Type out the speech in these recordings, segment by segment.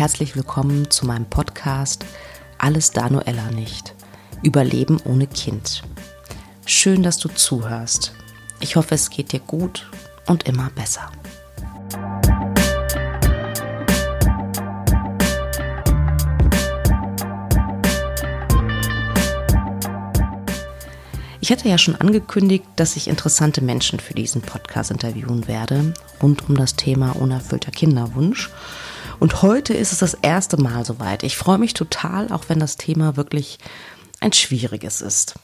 herzlich willkommen zu meinem Podcast Alles Danuella nicht. Überleben ohne Kind. Schön, dass du zuhörst. Ich hoffe, es geht dir gut und immer besser. Ich hatte ja schon angekündigt, dass ich interessante Menschen für diesen Podcast interviewen werde, rund um das Thema unerfüllter Kinderwunsch. Und heute ist es das erste Mal soweit. Ich freue mich total, auch wenn das Thema wirklich ein schwieriges ist.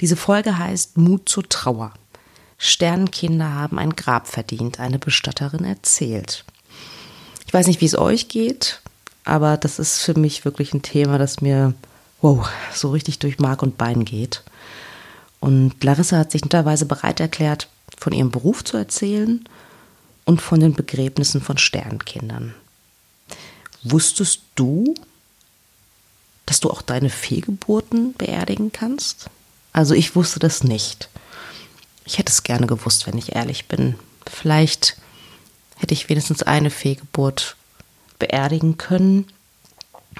Diese Folge heißt Mut zur Trauer. Sternenkinder haben ein Grab verdient, eine Bestatterin erzählt. Ich weiß nicht, wie es euch geht, aber das ist für mich wirklich ein Thema, das mir wow, so richtig durch Mark und Bein geht. Und Larissa hat sich netterweise bereit erklärt, von ihrem Beruf zu erzählen und von den Begräbnissen von Sternenkindern. Wusstest du, dass du auch deine Fehlgeburten beerdigen kannst? Also ich wusste das nicht. Ich hätte es gerne gewusst, wenn ich ehrlich bin. Vielleicht hätte ich wenigstens eine Fehlgeburt beerdigen können,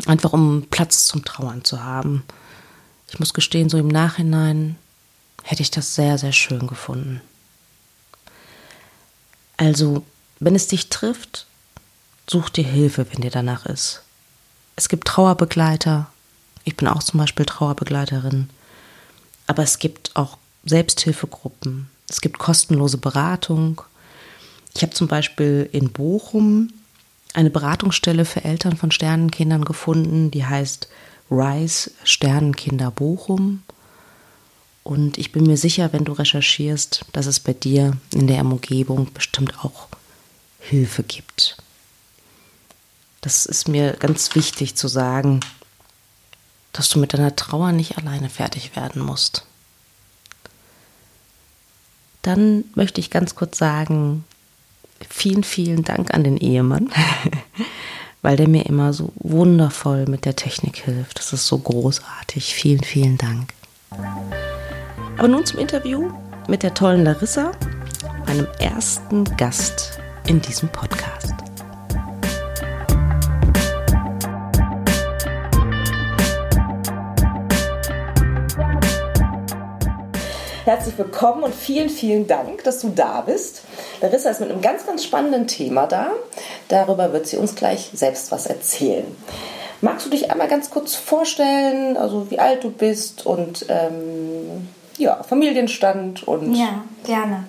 einfach um Platz zum Trauern zu haben. Ich muss gestehen, so im Nachhinein hätte ich das sehr, sehr schön gefunden. Also, wenn es dich trifft, such dir Hilfe, wenn dir danach ist. Es gibt Trauerbegleiter. Ich bin auch zum Beispiel Trauerbegleiterin. Aber es gibt auch Selbsthilfegruppen. Es gibt kostenlose Beratung. Ich habe zum Beispiel in Bochum eine Beratungsstelle für Eltern von Sternenkindern gefunden, die heißt Rise Sternenkinder Bochum. Und ich bin mir sicher, wenn du recherchierst, dass es bei dir in der Umgebung bestimmt auch Hilfe gibt. Das ist mir ganz wichtig zu sagen, dass du mit deiner Trauer nicht alleine fertig werden musst. Dann möchte ich ganz kurz sagen, vielen, vielen Dank an den Ehemann, weil der mir immer so wundervoll mit der Technik hilft. Das ist so großartig. Vielen, vielen Dank. Aber nun zum Interview mit der tollen Larissa, meinem ersten Gast in diesem Podcast. Herzlich willkommen und vielen, vielen Dank, dass du da bist. Larissa ist mit einem ganz, ganz spannenden Thema da. Darüber wird sie uns gleich selbst was erzählen. Magst du dich einmal ganz kurz vorstellen, also wie alt du bist und ähm, ja, Familienstand und. Ja, gerne.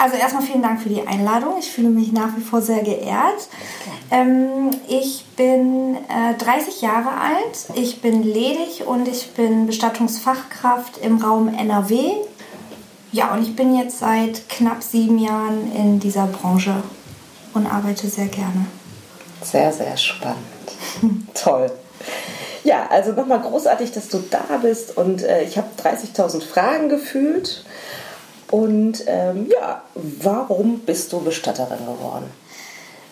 Also erstmal vielen Dank für die Einladung. Ich fühle mich nach wie vor sehr geehrt. Ähm, ich bin äh, 30 Jahre alt, ich bin ledig und ich bin Bestattungsfachkraft im Raum NRW. Ja, und ich bin jetzt seit knapp sieben Jahren in dieser Branche und arbeite sehr gerne. Sehr, sehr spannend. Toll. Ja, also nochmal großartig, dass du da bist und äh, ich habe 30.000 Fragen gefühlt. Und ähm, ja, warum bist du Bestatterin geworden?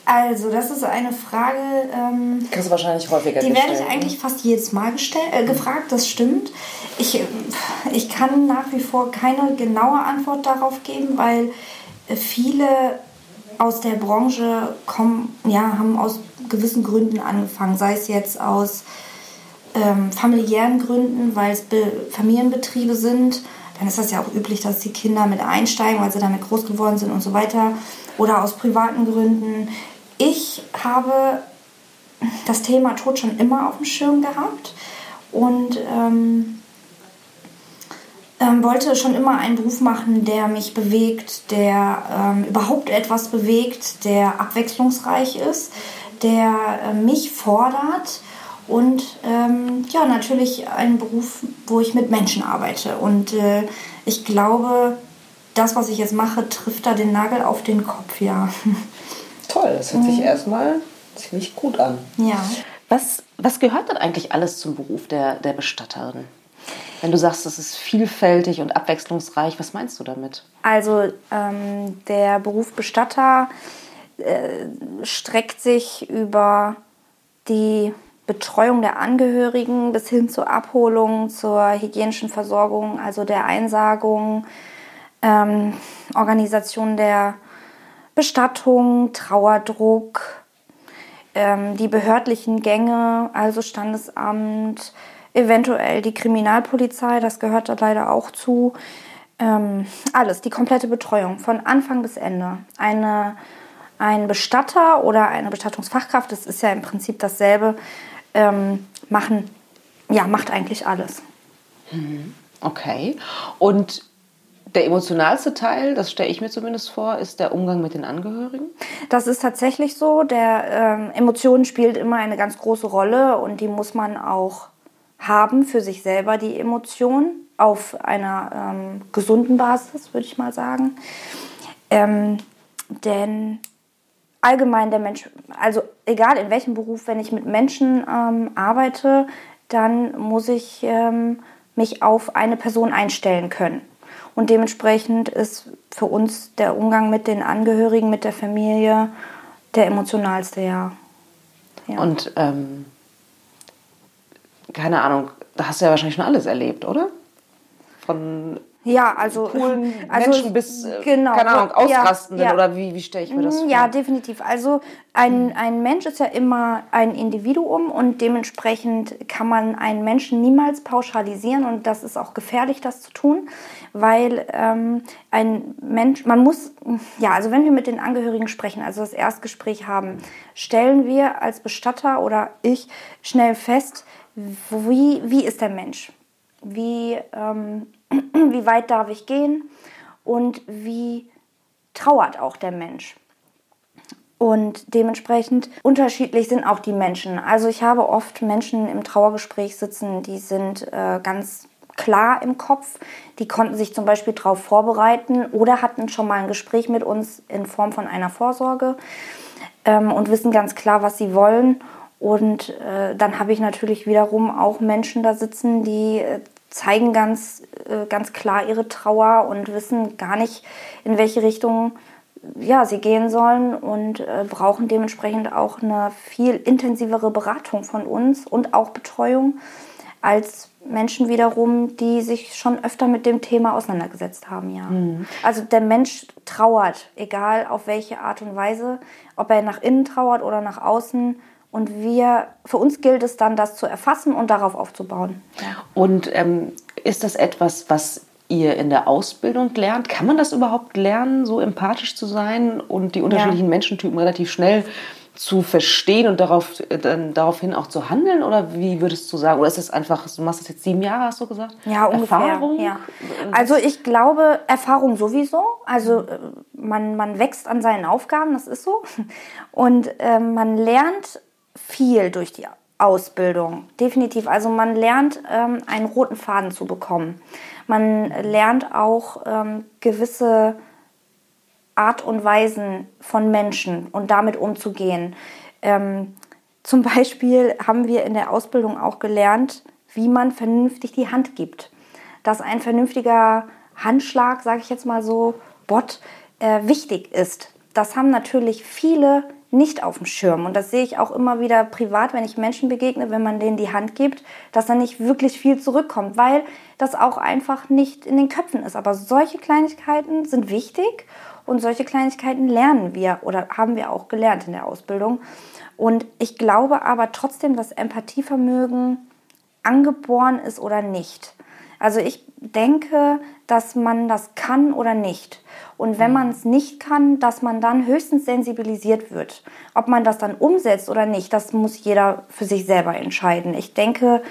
Also, das ist eine Frage. Ähm, Kannst du wahrscheinlich häufiger Die werde ich ne? eigentlich fast jedes Mal gestell, äh, gefragt, das stimmt. Ich, ich kann nach wie vor keine genaue Antwort darauf geben, weil viele aus der Branche kommen, ja, haben aus gewissen Gründen angefangen, sei es jetzt aus ähm, familiären Gründen, weil es Be Familienbetriebe sind, dann ist das ja auch üblich, dass die Kinder mit einsteigen, weil sie damit groß geworden sind und so weiter. Oder aus privaten Gründen. Ich habe das Thema Tod schon immer auf dem Schirm gehabt und ähm, ähm, wollte schon immer einen Beruf machen, der mich bewegt, der ähm, überhaupt etwas bewegt, der abwechslungsreich ist, der äh, mich fordert und ähm, ja, natürlich ein Beruf, wo ich mit Menschen arbeite. Und äh, ich glaube, das, was ich jetzt mache, trifft da den Nagel auf den Kopf, ja. Toll, das hört sich mhm. erstmal ziemlich gut an. Ja. Was, was gehört denn eigentlich alles zum Beruf der, der Bestatterin? Wenn du sagst, das ist vielfältig und abwechslungsreich, was meinst du damit? Also ähm, der Beruf Bestatter äh, streckt sich über die Betreuung der Angehörigen bis hin zur Abholung, zur hygienischen Versorgung, also der Einsagung, ähm, Organisation der Bestattung, Trauerdruck, ähm, die behördlichen Gänge, also Standesamt, eventuell die Kriminalpolizei, das gehört da leider auch zu. Ähm, alles, die komplette Betreuung von Anfang bis Ende. Eine, ein Bestatter oder eine Bestattungsfachkraft, das ist ja im Prinzip dasselbe, ähm, machen, ja, macht eigentlich alles. Mhm. Okay. Und der emotionalste Teil, das stelle ich mir zumindest vor, ist der Umgang mit den Angehörigen. Das ist tatsächlich so. Der ähm, Emotionen spielt immer eine ganz große Rolle und die muss man auch haben für sich selber die Emotion auf einer ähm, gesunden Basis, würde ich mal sagen. Ähm, denn allgemein der Mensch, also egal in welchem Beruf, wenn ich mit Menschen ähm, arbeite, dann muss ich ähm, mich auf eine Person einstellen können. Und dementsprechend ist für uns der Umgang mit den Angehörigen, mit der Familie der emotionalste, ja. ja. Und ähm, keine Ahnung, da hast du ja wahrscheinlich schon alles erlebt, oder? Von ja, also coolen also, Menschen bis äh, genau, keine Ahnung ausrastenden ja, ja. oder wie, wie stelle ich mir das vor? Ja, definitiv. Also ein, ein Mensch ist ja immer ein Individuum und dementsprechend kann man einen Menschen niemals pauschalisieren und das ist auch gefährlich, das zu tun, weil ähm, ein Mensch, man muss, ja, also wenn wir mit den Angehörigen sprechen, also das Erstgespräch haben, stellen wir als Bestatter oder ich schnell fest, wie, wie ist der Mensch? Wie ähm, wie weit darf ich gehen und wie trauert auch der Mensch. Und dementsprechend unterschiedlich sind auch die Menschen. Also ich habe oft Menschen im Trauergespräch sitzen, die sind äh, ganz klar im Kopf. Die konnten sich zum Beispiel darauf vorbereiten oder hatten schon mal ein Gespräch mit uns in Form von einer Vorsorge ähm, und wissen ganz klar, was sie wollen. Und äh, dann habe ich natürlich wiederum auch Menschen da sitzen, die äh, zeigen ganz, äh, ganz klar ihre Trauer und wissen gar nicht, in welche Richtung ja, sie gehen sollen und äh, brauchen dementsprechend auch eine viel intensivere Beratung von uns und auch Betreuung als Menschen wiederum, die sich schon öfter mit dem Thema auseinandergesetzt haben, ja. Mhm. Also der Mensch trauert, egal auf welche Art und Weise, ob er nach innen trauert oder nach außen und wir, für uns gilt es dann, das zu erfassen und darauf aufzubauen. Und ähm, ist das etwas, was ihr in der Ausbildung lernt? Kann man das überhaupt lernen, so empathisch zu sein und die unterschiedlichen ja. Menschentypen relativ schnell zu verstehen und darauf, äh, dann, daraufhin auch zu handeln? Oder wie würdest du sagen? Oder ist das einfach, du machst das jetzt sieben Jahre, hast du gesagt? Ja, ungefähr. Erfahrung? Ja. Also ich glaube, Erfahrung sowieso. Also äh, man, man wächst an seinen Aufgaben, das ist so. Und äh, man lernt viel durch die Ausbildung, definitiv. Also man lernt ähm, einen roten Faden zu bekommen. Man lernt auch ähm, gewisse Art und Weisen von Menschen und damit umzugehen. Ähm, zum Beispiel haben wir in der Ausbildung auch gelernt, wie man vernünftig die Hand gibt. Dass ein vernünftiger Handschlag, sage ich jetzt mal so, Bot, äh, wichtig ist. Das haben natürlich viele nicht auf dem Schirm. Und das sehe ich auch immer wieder privat, wenn ich Menschen begegne, wenn man denen die Hand gibt, dass dann nicht wirklich viel zurückkommt, weil das auch einfach nicht in den Köpfen ist. Aber solche Kleinigkeiten sind wichtig und solche Kleinigkeiten lernen wir oder haben wir auch gelernt in der Ausbildung. Und ich glaube aber trotzdem, dass Empathievermögen angeboren ist oder nicht. Also ich denke, dass man das kann oder nicht. Und wenn mhm. man es nicht kann, dass man dann höchstens sensibilisiert wird. Ob man das dann umsetzt oder nicht, das muss jeder für sich selber entscheiden. Ich denke,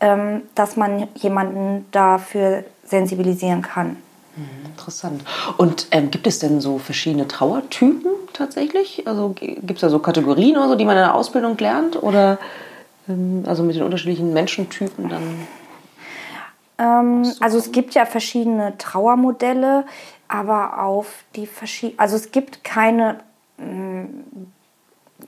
ähm, dass man jemanden dafür sensibilisieren kann. Mhm, interessant. Und ähm, gibt es denn so verschiedene Trauertypen tatsächlich? Also gibt es da so Kategorien oder so, die man in der Ausbildung lernt? Oder ähm, also mit den unterschiedlichen Menschentypen dann? Ähm, also es gibt ja verschiedene Trauermodelle, aber auf die verschiedenen, also es gibt keine mh, mm,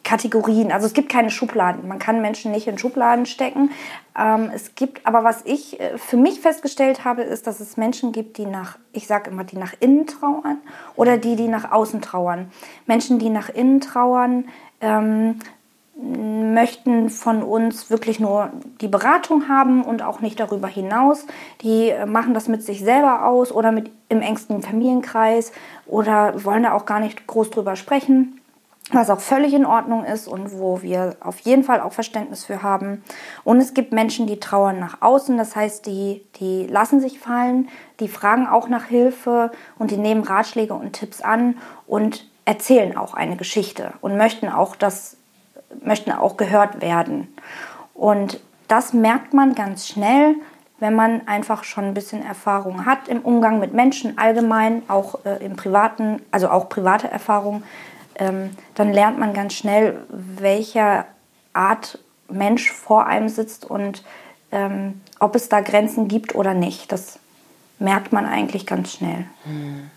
Kategorien, also es gibt keine Schubladen. Man kann Menschen nicht in Schubladen stecken. Ähm, es gibt, aber was ich äh, für mich festgestellt habe, ist, dass es Menschen gibt, die nach, ich sage immer, die nach innen trauern oder die, die nach außen trauern. Menschen, die nach innen trauern, ähm, möchten von uns wirklich nur die Beratung haben und auch nicht darüber hinaus. Die äh, machen das mit sich selber aus oder mit im engsten Familienkreis oder wollen da auch gar nicht groß drüber sprechen. was auch völlig in Ordnung ist und wo wir auf jeden Fall auch Verständnis für haben. Und es gibt Menschen, die trauern nach außen, das heißt, die, die lassen sich fallen, die fragen auch nach Hilfe und die nehmen Ratschläge und Tipps an und erzählen auch eine Geschichte und möchten auch das, möchten auch gehört werden. Und das merkt man ganz schnell, wenn man einfach schon ein bisschen Erfahrung hat im Umgang mit Menschen allgemein, auch äh, im privaten, also auch private Erfahrung ähm, dann lernt man ganz schnell, welcher Art Mensch vor einem sitzt und ähm, ob es da Grenzen gibt oder nicht. Das merkt man eigentlich ganz schnell. Hm.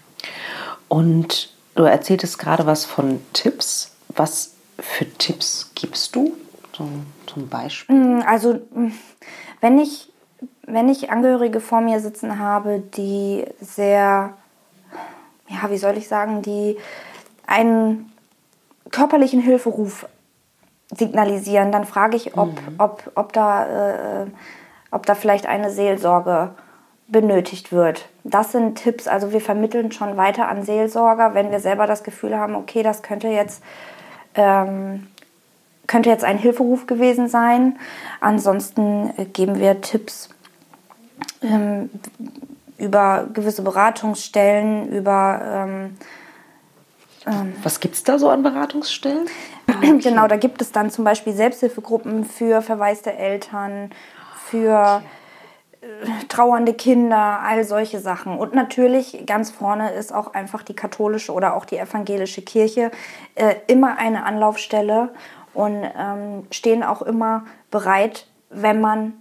Und du erzähltest gerade was von Tipps. Was für Tipps gibst du zum, zum Beispiel? Hm, also hm, wenn ich, wenn ich Angehörige vor mir sitzen habe, die sehr, ja, wie soll ich sagen, die einen körperlichen Hilferuf signalisieren, dann frage ich, ob, mhm. ob, ob, da, äh, ob da vielleicht eine Seelsorge benötigt wird. Das sind Tipps, also wir vermitteln schon weiter an Seelsorger, wenn wir selber das Gefühl haben, okay, das könnte jetzt, ähm, könnte jetzt ein Hilferuf gewesen sein. Ansonsten äh, geben wir Tipps ähm, über gewisse Beratungsstellen, über ähm, ähm, Was gibt es da so an Beratungsstellen? Okay. Genau, da gibt es dann zum Beispiel Selbsthilfegruppen für verwaiste Eltern, für trauernde Kinder, all solche Sachen. Und natürlich ganz vorne ist auch einfach die katholische oder auch die evangelische Kirche äh, immer eine Anlaufstelle und ähm, stehen auch immer bereit, wenn man,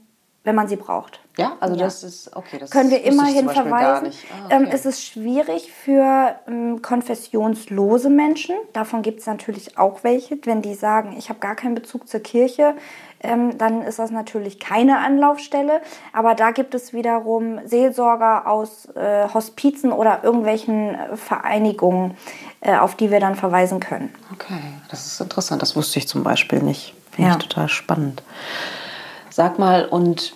wenn man sie braucht. Ja, also ja. das ist okay. Das können wir immerhin verweisen. Ah, ähm, okay. ähm, es ist schwierig für ähm, konfessionslose Menschen. Davon gibt es natürlich auch welche. Wenn die sagen, ich habe gar keinen Bezug zur Kirche, ähm, dann ist das natürlich keine Anlaufstelle. Aber da gibt es wiederum Seelsorger aus äh, Hospizen oder irgendwelchen äh, Vereinigungen, äh, auf die wir dann verweisen können. Okay, das ist interessant. Das wusste ich zum Beispiel nicht. Finde ja. ich total spannend. Sag mal, und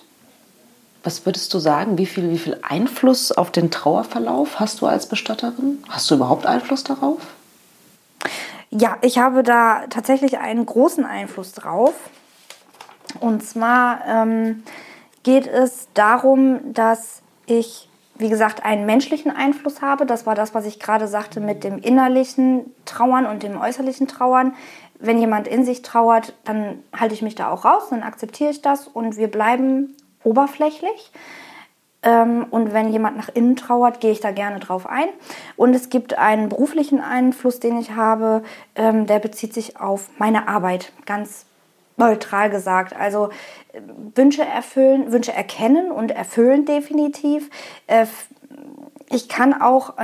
was würdest du sagen, wie viel, wie viel Einfluss auf den Trauerverlauf hast du als Bestatterin? Hast du überhaupt Einfluss darauf? Ja, ich habe da tatsächlich einen großen Einfluss drauf. Und zwar ähm, geht es darum, dass ich, wie gesagt, einen menschlichen Einfluss habe. Das war das, was ich gerade sagte mit dem innerlichen Trauern und dem äußerlichen Trauern. Wenn jemand in sich trauert, dann halte ich mich da auch raus, dann akzeptiere ich das und wir bleiben oberflächlich. Ähm, und wenn jemand nach innen trauert, gehe ich da gerne drauf ein. Und es gibt einen beruflichen Einfluss, den ich habe, ähm, der bezieht sich auf meine Arbeit, ganz neutral gesagt. Also äh, Wünsche erfüllen, Wünsche erkennen und erfüllen definitiv. Äh, ich kann auch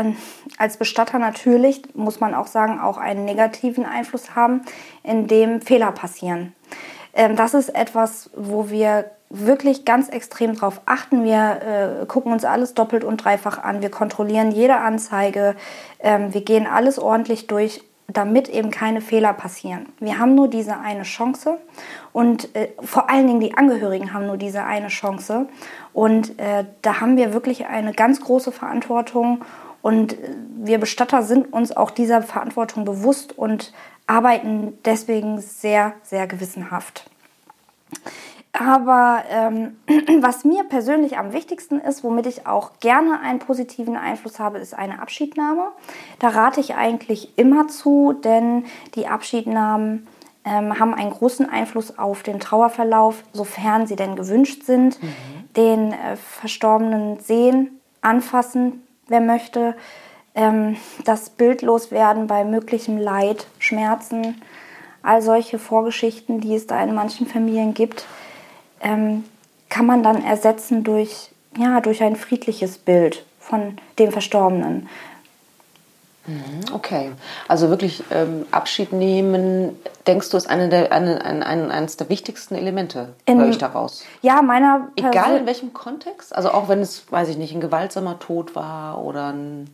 als Bestatter natürlich, muss man auch sagen, auch einen negativen Einfluss haben, indem Fehler passieren. Ähm, das ist etwas, wo wir wirklich ganz extrem darauf achten. Wir äh, gucken uns alles doppelt und dreifach an. Wir kontrollieren jede Anzeige. Ähm, wir gehen alles ordentlich durch, damit eben keine Fehler passieren. Wir haben nur diese eine Chance und äh, vor allen Dingen die Angehörigen haben nur diese eine Chance. Und äh, da haben wir wirklich eine ganz große Verantwortung. Und äh, wir Bestatter sind uns auch dieser Verantwortung bewusst und arbeiten deswegen sehr, sehr gewissenhaft. Aber ähm, was mir persönlich am wichtigsten ist, womit ich auch gerne einen positiven Einfluss habe, ist eine Abschiednahme. Da rate ich eigentlich immer zu, denn die Abschiednahmen ähm, haben einen großen Einfluss auf den Trauerverlauf, sofern sie denn gewünscht sind. Mhm. Den äh, Verstorbenen sehen, anfassen, wer möchte. Ähm, das Bildloswerden bei möglichem Leid, Schmerzen, all solche Vorgeschichten, die es da in manchen Familien gibt ähm, kann man dann ersetzen durch, ja, durch ein friedliches Bild von dem Verstorbenen. Mhm, okay, also wirklich ähm, Abschied nehmen, denkst du, ist eine der, eine, ein, ein, eines der wichtigsten Elemente, in, höre ich daraus. Ja, meiner Person Egal in welchem Kontext, also auch wenn es, weiß ich nicht, ein gewaltsamer Tod war oder ein...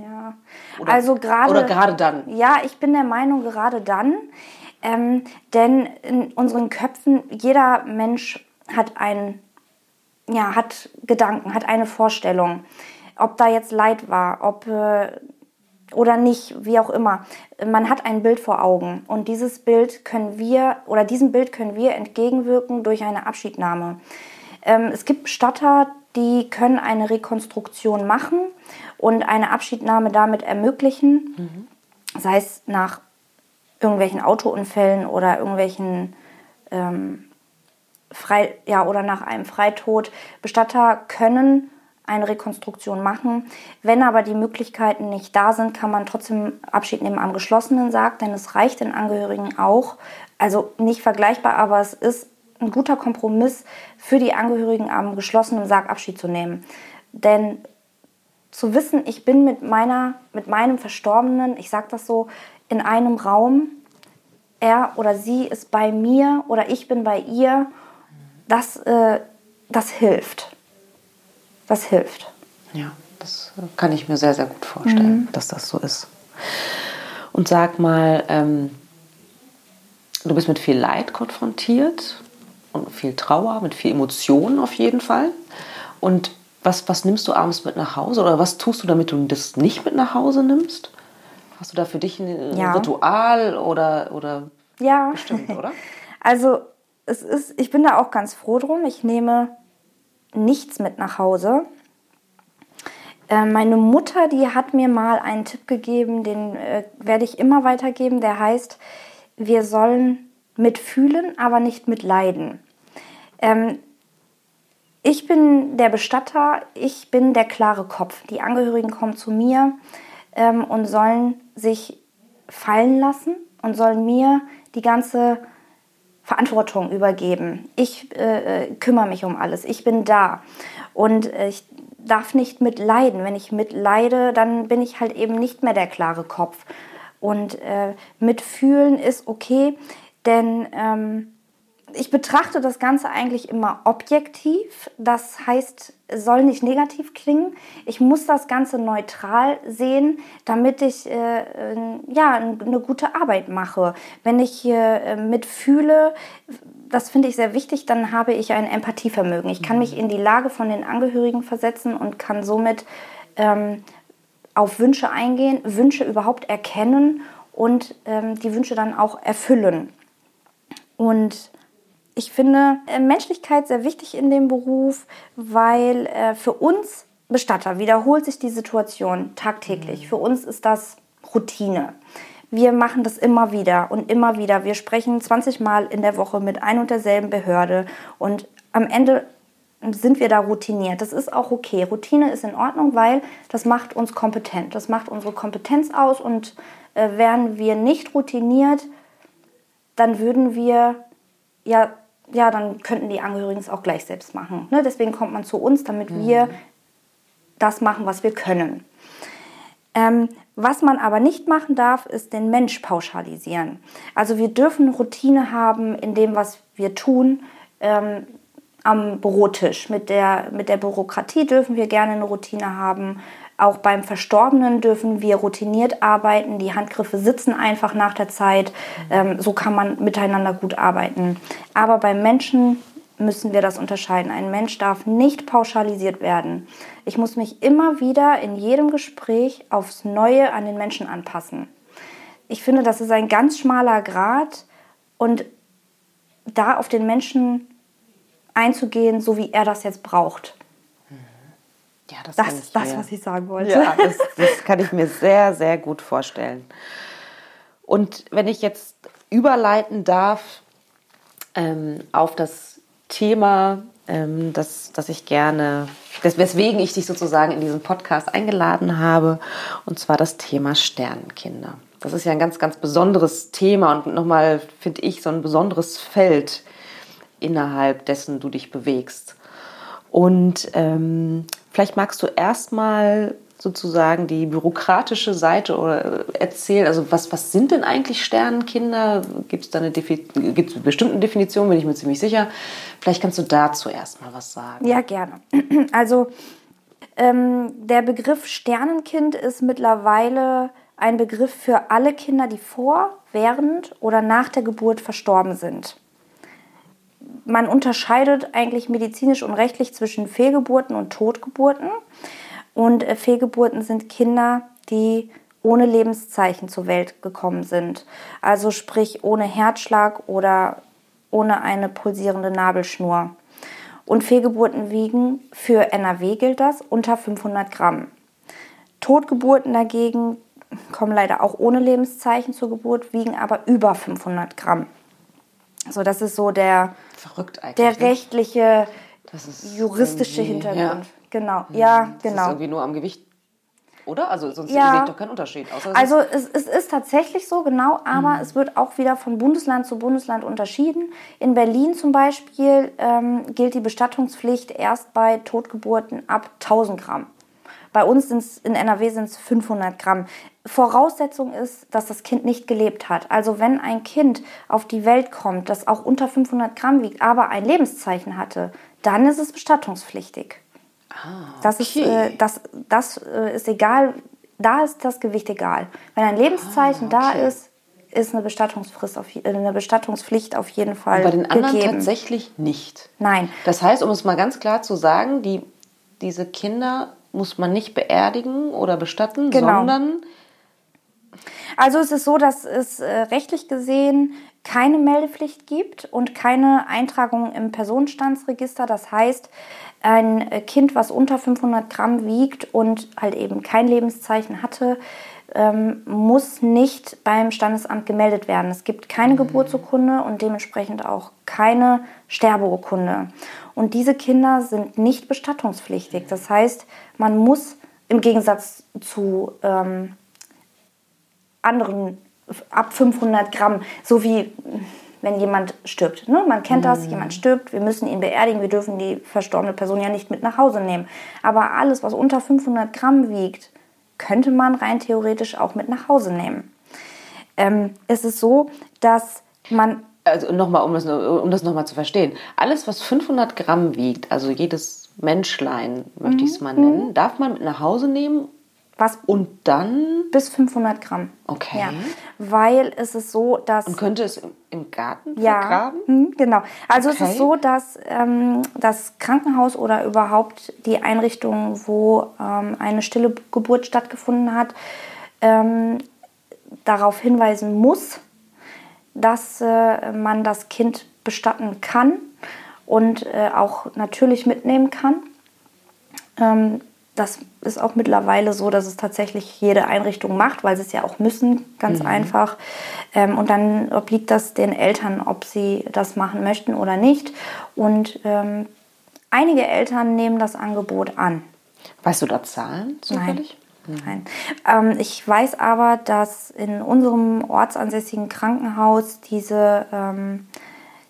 Ja, oder, also gerade... Oder gerade dann. Ja, ich bin der Meinung, gerade dann. Ähm, denn in unseren Köpfen, jeder Mensch hat einen, ja, hat Gedanken, hat eine Vorstellung. Ob da jetzt Leid war, ob, äh, oder nicht, wie auch immer. Man hat ein Bild vor Augen und dieses Bild können wir oder diesem Bild können wir entgegenwirken durch eine Abschiednahme. Ähm, es gibt Bestatter, die können eine Rekonstruktion machen und eine Abschiednahme damit ermöglichen, mhm. sei es nach irgendwelchen Autounfällen oder irgendwelchen ähm, Frei, ja, oder nach einem Freitod. Bestatter können eine Rekonstruktion machen. Wenn aber die Möglichkeiten nicht da sind, kann man trotzdem Abschied nehmen am geschlossenen Sarg, denn es reicht den Angehörigen auch. Also nicht vergleichbar, aber es ist ein guter Kompromiss für die Angehörigen am geschlossenen Sarg Abschied zu nehmen. Denn zu wissen, ich bin mit meiner, mit meinem Verstorbenen, ich sage das so, in einem Raum, er oder sie ist bei mir oder ich bin bei ihr, das, äh, das hilft das hilft. Ja, das kann ich mir sehr, sehr gut vorstellen, mhm. dass das so ist. Und sag mal, ähm, du bist mit viel Leid konfrontiert und viel Trauer, mit viel Emotionen auf jeden Fall. Und was, was nimmst du abends mit nach Hause oder was tust du, damit du das nicht mit nach Hause nimmst? Hast du da für dich ein ja. Ritual oder, oder ja. bestimmt, oder? Also es ist, ich bin da auch ganz froh drum. Ich nehme nichts mit nach Hause. Äh, meine Mutter, die hat mir mal einen Tipp gegeben, den äh, werde ich immer weitergeben. Der heißt, wir sollen mitfühlen, aber nicht mitleiden. Ähm, ich bin der Bestatter, ich bin der klare Kopf. Die Angehörigen kommen zu mir ähm, und sollen sich fallen lassen und sollen mir die ganze Verantwortung übergeben. Ich äh, äh, kümmere mich um alles. Ich bin da. Und äh, ich darf nicht mitleiden. Wenn ich mitleide, dann bin ich halt eben nicht mehr der klare Kopf. Und äh, mitfühlen ist okay, denn ähm, ich betrachte das Ganze eigentlich immer objektiv. Das heißt, es soll nicht negativ klingen. Ich muss das Ganze neutral sehen, damit ich äh, ja, eine gute Arbeit mache. Wenn ich äh, mitfühle, das finde ich sehr wichtig, dann habe ich ein Empathievermögen. Ich kann mich in die Lage von den Angehörigen versetzen und kann somit ähm, auf Wünsche eingehen, Wünsche überhaupt erkennen und ähm, die Wünsche dann auch erfüllen. Und ich finde äh, Menschlichkeit sehr wichtig in dem Beruf, weil äh, für uns Bestatter wiederholt sich die Situation tagtäglich. Mhm. Für uns ist das Routine. Wir machen das immer wieder und immer wieder. Wir sprechen 20 Mal in der Woche mit ein und derselben Behörde und am Ende sind wir da routiniert. Das ist auch okay. Routine ist in Ordnung, weil das macht uns kompetent. Das macht unsere Kompetenz aus und äh, wären wir nicht routiniert, dann würden wir ja ja, dann könnten die Angehörigen es auch gleich selbst machen. Ne? Deswegen kommt man zu uns, damit mhm. wir das machen, was wir können. Ähm, was man aber nicht machen darf, ist den Mensch pauschalisieren. Also wir dürfen Routine haben in dem, was wir tun. Ähm, am Bürotisch. Mit der, mit der Bürokratie dürfen wir gerne eine Routine haben. Auch beim Verstorbenen dürfen wir routiniert arbeiten. Die Handgriffe sitzen einfach nach der Zeit. Ähm, so kann man miteinander gut arbeiten. Aber beim Menschen müssen wir das unterscheiden. Ein Mensch darf nicht pauschalisiert werden. Ich muss mich immer wieder in jedem Gespräch aufs Neue an den Menschen anpassen. Ich finde, das ist ein ganz schmaler Grad und da auf den Menschen einzugehen, so wie er das jetzt braucht. Ja, das, das ist das, was ich sagen wollte. Ja, das, das kann ich mir sehr, sehr gut vorstellen. Und wenn ich jetzt überleiten darf ähm, auf das Thema, ähm, das, das ich gerne, das, weswegen ich dich sozusagen in diesen Podcast eingeladen habe, und zwar das Thema Sternenkinder. Das ist ja ein ganz, ganz besonderes Thema und nochmal, finde ich, so ein besonderes Feld, innerhalb dessen du dich bewegst. Und ähm, vielleicht magst du erstmal sozusagen die bürokratische Seite oder erzählen, also was, was sind denn eigentlich Sternenkinder? Gibt es da eine, gibt's bestimmte Definition, bin ich mir ziemlich sicher. Vielleicht kannst du dazu erstmal was sagen. Ja, gerne. Also ähm, der Begriff Sternenkind ist mittlerweile ein Begriff für alle Kinder, die vor, während oder nach der Geburt verstorben sind man unterscheidet eigentlich medizinisch und rechtlich zwischen Fehlgeburten und Totgeburten. Und äh, Fehlgeburten sind Kinder, die ohne Lebenszeichen zur Welt gekommen sind. Also sprich ohne Herzschlag oder ohne eine pulsierende Nabelschnur. Und Fehlgeburten wiegen, für NRW gilt das, unter 500 Gramm. Totgeburten dagegen kommen leider auch ohne Lebenszeichen zur Geburt, wiegen aber über 500 Gramm. So, das ist so der, der ne? rechtliche, juristische Hintergrund. Ja. Genau, ja, genau. Das ist genau. irgendwie nur am Gewicht oder? Also sonst ja. doch kein Unterschied. also es, es, ist tatsächlich so, genau, aber mhm. es wird auch wieder von Bundesland zu Bundesland unterschieden. In Berlin zum Beispiel ähm, gilt die Bestattungspflicht erst bei Totgeburten ab 1000 Gramm. Bei uns sind es in NRW sind es 500 Gramm. Voraussetzung ist, dass das Kind nicht gelebt hat. Also wenn ein Kind auf die Welt kommt, das auch unter 500 Gramm wiegt, aber ein Lebenszeichen hatte, dann ist es bestattungspflichtig. Ah, das, ist, äh, das, das äh, ist egal, da ist das Gewicht egal. Wenn ein Lebenszeichen ah, okay. da ist, ist eine, Bestattungsfrist auf, äh, eine Bestattungspflicht auf jeden Fall. Und bei den anderen gegeben. tatsächlich nicht. Nein. Das heißt, um es mal ganz klar zu sagen, die, diese Kinder muss man nicht beerdigen oder bestatten, genau. sondern. Also es ist so, dass es äh, rechtlich gesehen keine Meldepflicht gibt und keine Eintragung im Personenstandsregister. Das heißt, ein Kind, was unter 500 Gramm wiegt und halt eben kein Lebenszeichen hatte, ähm, muss nicht beim Standesamt gemeldet werden. Es gibt keine mhm. Geburtsurkunde und dementsprechend auch keine Sterbeurkunde. Und diese Kinder sind nicht bestattungspflichtig. Das heißt, man muss im Gegensatz zu ähm, anderen ab 500 Gramm, so wie wenn jemand stirbt. Ne? Man kennt das, mhm. jemand stirbt, wir müssen ihn beerdigen, wir dürfen die verstorbene Person ja nicht mit nach Hause nehmen. Aber alles, was unter 500 Gramm wiegt, könnte man rein theoretisch auch mit nach Hause nehmen. Ähm, es ist so, dass man also nochmal, um das, um das nochmal zu verstehen, alles, was 500 Gramm wiegt, also jedes Menschlein, möchte ich es mal nennen, mhm. darf man mit nach Hause nehmen was und dann? Bis 500 Gramm. Okay. Ja, weil es ist so, dass... Und könnte es im Garten ja, vergraben? Mh, genau. Also okay. es ist so, dass ähm, das Krankenhaus oder überhaupt die Einrichtung, wo ähm, eine stille Geburt stattgefunden hat, ähm, darauf hinweisen muss, dass äh, man das Kind bestatten kann und äh, auch natürlich mitnehmen kann. Ähm, das ist auch mittlerweile so, dass es tatsächlich jede Einrichtung macht, weil sie es ja auch müssen, ganz mhm. einfach. Ähm, und dann obliegt das den Eltern, ob sie das machen möchten oder nicht. Und ähm, einige Eltern nehmen das Angebot an. Weißt du da Zahlen zufällig? Nein. Nein. Ähm, ich weiß aber, dass in unserem ortsansässigen Krankenhaus diese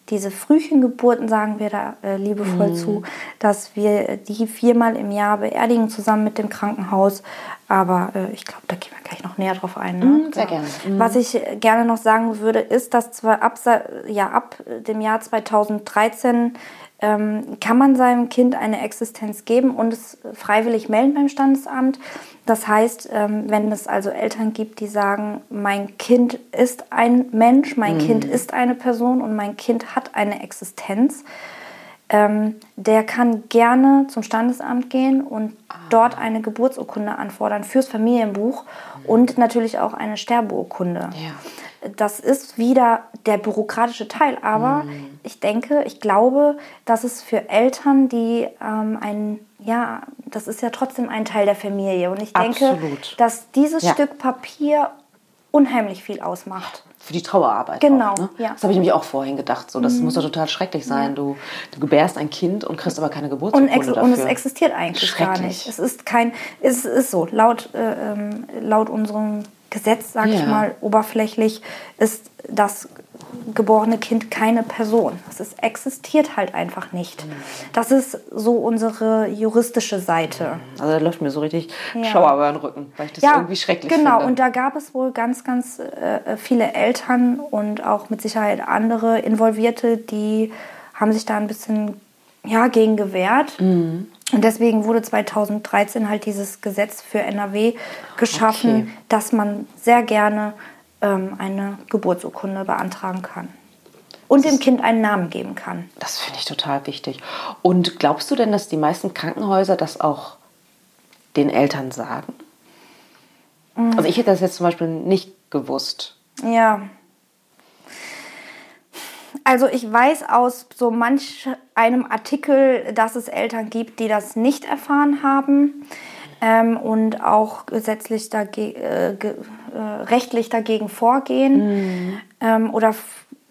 diese Frühchengeburten, sagen wir da äh, liebevoll mhm. zu, dass wir die viermal im Jahr beerdigen, zusammen mit dem Krankenhaus. Aber äh, ich glaube, da gehen wir gleich noch näher drauf ein. Ne? Mhm, sehr gerne. Mhm. Was ich gerne noch sagen würde, ist, dass zwar ab, ja, ab dem Jahr 2013 ähm, kann man seinem Kind eine Existenz geben und es freiwillig melden beim Standesamt. Das heißt, ähm, wenn es also Eltern gibt, die sagen, mein Kind ist ein Mensch, mein mhm. Kind ist eine Person und mein Kind hat eine Existenz, ähm, der kann gerne zum Standesamt gehen und ah. dort eine Geburtsurkunde anfordern fürs Familienbuch mhm. und natürlich auch eine Sterbeurkunde. Ja das ist wieder der bürokratische Teil. Aber mhm. ich denke, ich glaube, dass es für Eltern, die ähm, ein, ja, das ist ja trotzdem ein Teil der Familie. Und ich denke, Absolut. dass dieses ja. Stück Papier unheimlich viel ausmacht. Für die Trauerarbeit. Genau, auch, ne? ja. Das habe ich nämlich auch vorhin gedacht. So, das mhm. muss doch total schrecklich sein. Ja. Du, du gebärst ein Kind und kriegst aber keine Geburtsurkunde und, dafür. und es existiert eigentlich gar nicht. Es ist kein, es ist so, laut, äh, ähm, laut unserem Gesetz, sage ja. ich mal, oberflächlich, ist das geborene Kind keine Person. Es existiert halt einfach nicht. Das ist so unsere juristische Seite. Also da läuft mir so richtig ja. Schauer über den Rücken, weil ich das ja, irgendwie schrecklich genau. finde. Genau, und da gab es wohl ganz, ganz äh, viele Eltern und auch mit Sicherheit andere Involvierte, die haben sich da ein bisschen ja, gegen gewehrt. Mhm. Und deswegen wurde 2013 halt dieses Gesetz für NRW geschaffen, okay. dass man sehr gerne ähm, eine Geburtsurkunde beantragen kann. Und das dem Kind einen Namen geben kann. Das finde ich total wichtig. Und glaubst du denn, dass die meisten Krankenhäuser das auch den Eltern sagen? Mhm. Also ich hätte das jetzt zum Beispiel nicht gewusst. Ja. Also ich weiß aus so manch einem Artikel, dass es Eltern gibt, die das nicht erfahren haben ähm, und auch gesetzlich dagegen, äh, ge, äh, rechtlich dagegen vorgehen mhm. ähm, oder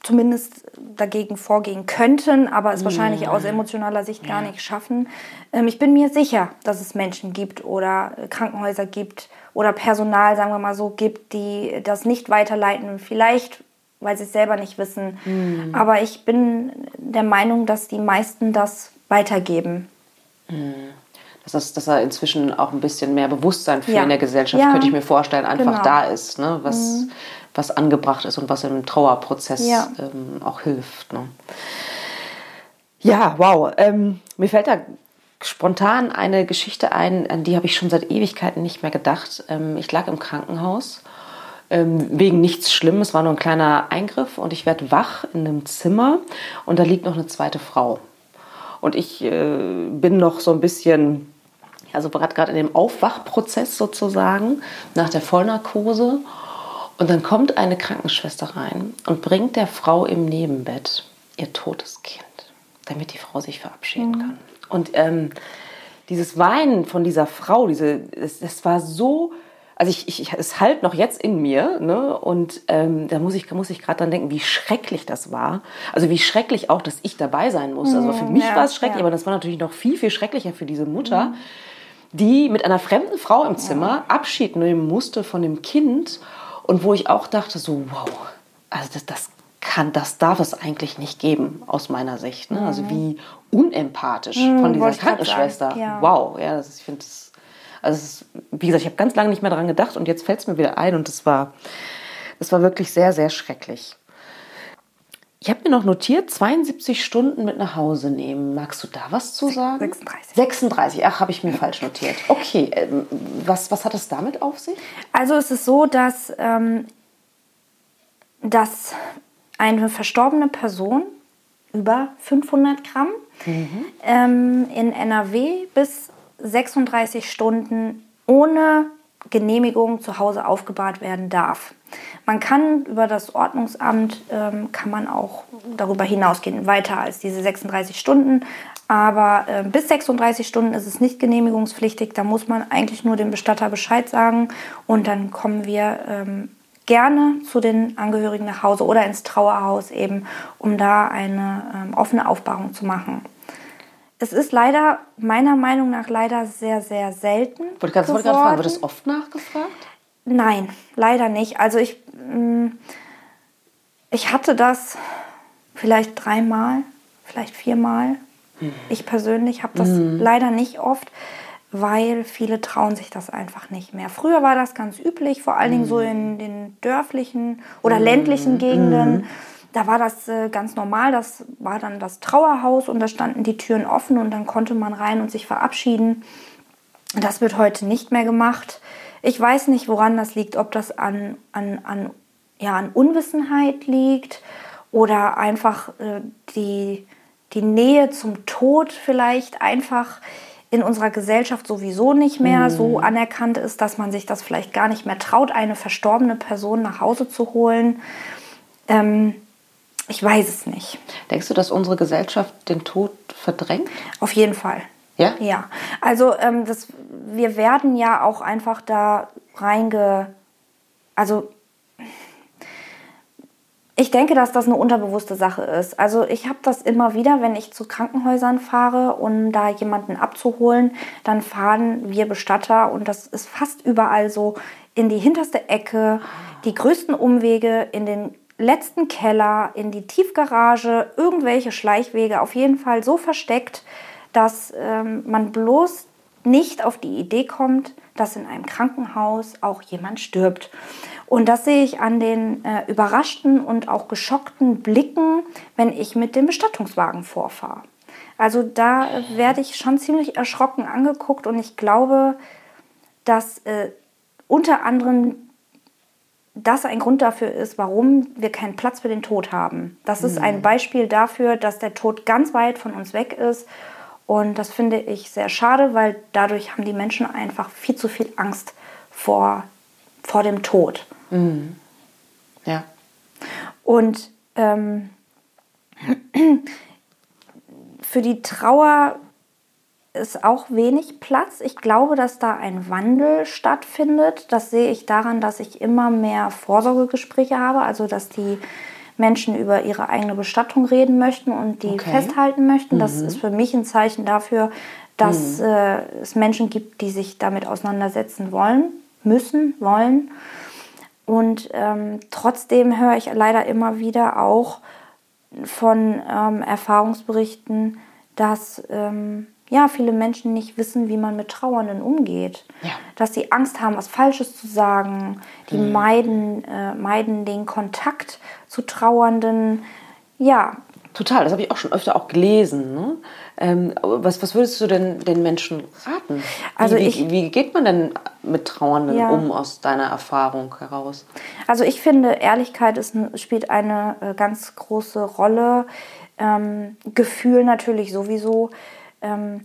zumindest dagegen vorgehen könnten, aber es mhm. wahrscheinlich aus emotionaler Sicht gar nicht schaffen. Ähm, ich bin mir sicher, dass es Menschen gibt oder Krankenhäuser gibt oder Personal, sagen wir mal so, gibt, die das nicht weiterleiten. Vielleicht weil sie es selber nicht wissen. Mhm. Aber ich bin der Meinung, dass die meisten das weitergeben. Mhm dass, das, dass da inzwischen auch ein bisschen mehr Bewusstsein für ja. in der Gesellschaft, ja. könnte ich mir vorstellen, einfach genau. da ist, ne? was, mhm. was angebracht ist und was im Trauerprozess ja. ähm, auch hilft. Ne? Ja, wow. Ähm, mir fällt da spontan eine Geschichte ein, an die habe ich schon seit Ewigkeiten nicht mehr gedacht. Ähm, ich lag im Krankenhaus wegen nichts Schlimmes, war nur ein kleiner Eingriff und ich werde wach in einem Zimmer und da liegt noch eine zweite Frau. Und ich äh, bin noch so ein bisschen also gerade in dem Aufwachprozess sozusagen, nach der Vollnarkose. Und dann kommt eine Krankenschwester rein und bringt der Frau im Nebenbett ihr totes Kind, damit die Frau sich verabschieden mhm. kann. Und ähm, dieses Weinen von dieser Frau, diese, das, das war so, also ich, ich, es halt noch jetzt in mir, ne? Und ähm, da muss ich, muss ich gerade dann denken, wie schrecklich das war. Also wie schrecklich auch, dass ich dabei sein muss. Also für mhm, mich ja, war es schrecklich, ja. aber das war natürlich noch viel, viel schrecklicher für diese Mutter. Mhm die mit einer fremden Frau im Zimmer Abschied nehmen musste von dem Kind und wo ich auch dachte so wow, also das, das kann, das darf es eigentlich nicht geben aus meiner Sicht. Ne? Also mhm. Also wie unempathisch mhm, von dieser Krankenschwester. Ja. Wow, ja, das, ich finde es, also ist, wie gesagt, ich habe ganz lange nicht mehr daran gedacht und jetzt fällt es mir wieder ein und das war, das war wirklich sehr, sehr schrecklich. Ich habe mir noch notiert, 72 Stunden mit nach Hause nehmen. Magst du da was zu sagen? 36. 36, ach, habe ich mir falsch notiert. Okay, ähm, was, was hat es damit auf sich? Also es ist so, dass, ähm, dass eine verstorbene Person über 500 Gramm mhm. ähm, in NRW bis 36 Stunden ohne Genehmigung zu Hause aufgebahrt werden darf. Man kann über das Ordnungsamt, ähm, kann man auch darüber hinausgehen, weiter als diese 36 Stunden. Aber äh, bis 36 Stunden ist es nicht genehmigungspflichtig. Da muss man eigentlich nur dem Bestatter Bescheid sagen und dann kommen wir ähm, gerne zu den Angehörigen nach Hause oder ins Trauerhaus eben, um da eine ähm, offene Aufbahrung zu machen. Es ist leider, meiner Meinung nach, leider sehr, sehr selten. Wollte gerade fragen, wird das oft nachgefragt? Nein, leider nicht. Also ich, mm, ich hatte das vielleicht dreimal, vielleicht viermal. Mhm. Ich persönlich habe das mhm. leider nicht oft, weil viele trauen sich das einfach nicht mehr. Früher war das ganz üblich, vor allen Dingen so mhm. in den dörflichen oder ländlichen mhm. Gegenden. Da war das äh, ganz normal. Das war dann das Trauerhaus und da standen die Türen offen und dann konnte man rein und sich verabschieden. Das wird heute nicht mehr gemacht. Ich weiß nicht, woran das liegt, ob das an, an, an, ja, an Unwissenheit liegt oder einfach äh, die, die Nähe zum Tod vielleicht einfach in unserer Gesellschaft sowieso nicht mehr mhm. so anerkannt ist, dass man sich das vielleicht gar nicht mehr traut, eine verstorbene Person nach Hause zu holen. Ähm, ich weiß es nicht. Denkst du, dass unsere Gesellschaft den Tod verdrängt? Auf jeden Fall. Ja? Ja. Also ähm, das, wir werden ja auch einfach da reinge... Also ich denke, dass das eine unterbewusste Sache ist. Also ich habe das immer wieder, wenn ich zu Krankenhäusern fahre, um da jemanden abzuholen, dann fahren wir Bestatter und das ist fast überall so in die hinterste Ecke, die größten Umwege in den letzten Keller, in die Tiefgarage, irgendwelche Schleichwege, auf jeden Fall so versteckt, dass ähm, man bloß nicht auf die Idee kommt, dass in einem Krankenhaus auch jemand stirbt. Und das sehe ich an den äh, überraschten und auch geschockten Blicken, wenn ich mit dem Bestattungswagen vorfahre. Also da äh, werde ich schon ziemlich erschrocken angeguckt und ich glaube, dass äh, unter anderem das ein Grund dafür ist, warum wir keinen Platz für den Tod haben. Das ist ein mhm. Beispiel dafür, dass der Tod ganz weit von uns weg ist und das finde ich sehr schade, weil dadurch haben die Menschen einfach viel zu viel Angst vor vor dem Tod. Mhm. Ja. Und ähm, für die Trauer ist auch wenig Platz. Ich glaube, dass da ein Wandel stattfindet. Das sehe ich daran, dass ich immer mehr Vorsorgegespräche habe, also dass die Menschen über ihre eigene Bestattung reden möchten und die okay. festhalten möchten. Das mhm. ist für mich ein Zeichen dafür, dass mhm. äh, es Menschen gibt, die sich damit auseinandersetzen wollen, müssen, wollen. Und ähm, trotzdem höre ich leider immer wieder auch von ähm, Erfahrungsberichten, dass ähm, ja, viele Menschen nicht wissen, wie man mit Trauernden umgeht. Ja. Dass sie Angst haben, was Falsches zu sagen. Die mhm. meiden, äh, meiden den Kontakt zu Trauernden. Ja. Total, das habe ich auch schon öfter auch gelesen. Ne? Ähm, was, was würdest du denn den Menschen raten? Also wie, ich, wie, geht man denn mit Trauernden ja. um aus deiner Erfahrung heraus? Also ich finde, Ehrlichkeit ist, spielt eine äh, ganz große Rolle. Ähm, Gefühl natürlich sowieso ähm,